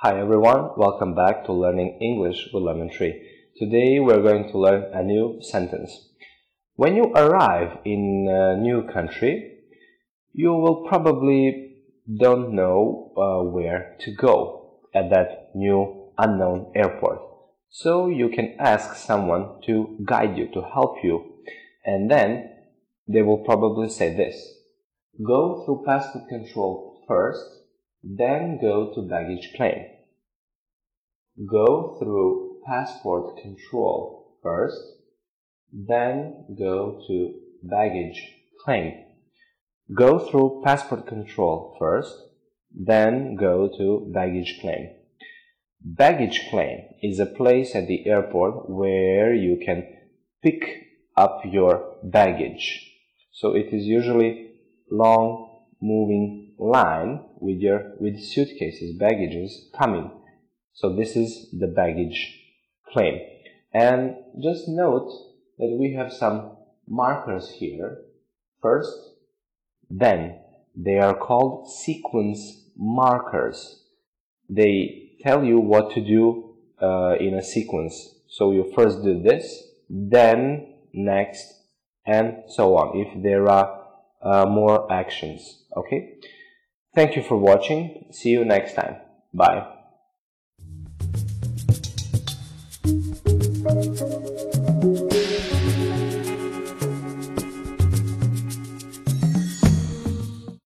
Hi everyone, welcome back to Learning English with Lemon Tree. Today we're going to learn a new sentence. When you arrive in a new country, you will probably don't know uh, where to go at that new unknown airport. So you can ask someone to guide you, to help you, and then they will probably say this. Go through passport control first then go to baggage claim. Go through passport control first, then go to baggage claim. Go through passport control first, then go to baggage claim. Baggage claim is a place at the airport where you can pick up your baggage. So it is usually long moving line with your with suitcases, baggages coming. So this is the baggage claim. And just note that we have some markers here. First, then. They are called sequence markers. They tell you what to do uh, in a sequence. So you first do this, then next, and so on. If there are uh, more actions, okay? Thank you for watching. See you next time. Bye.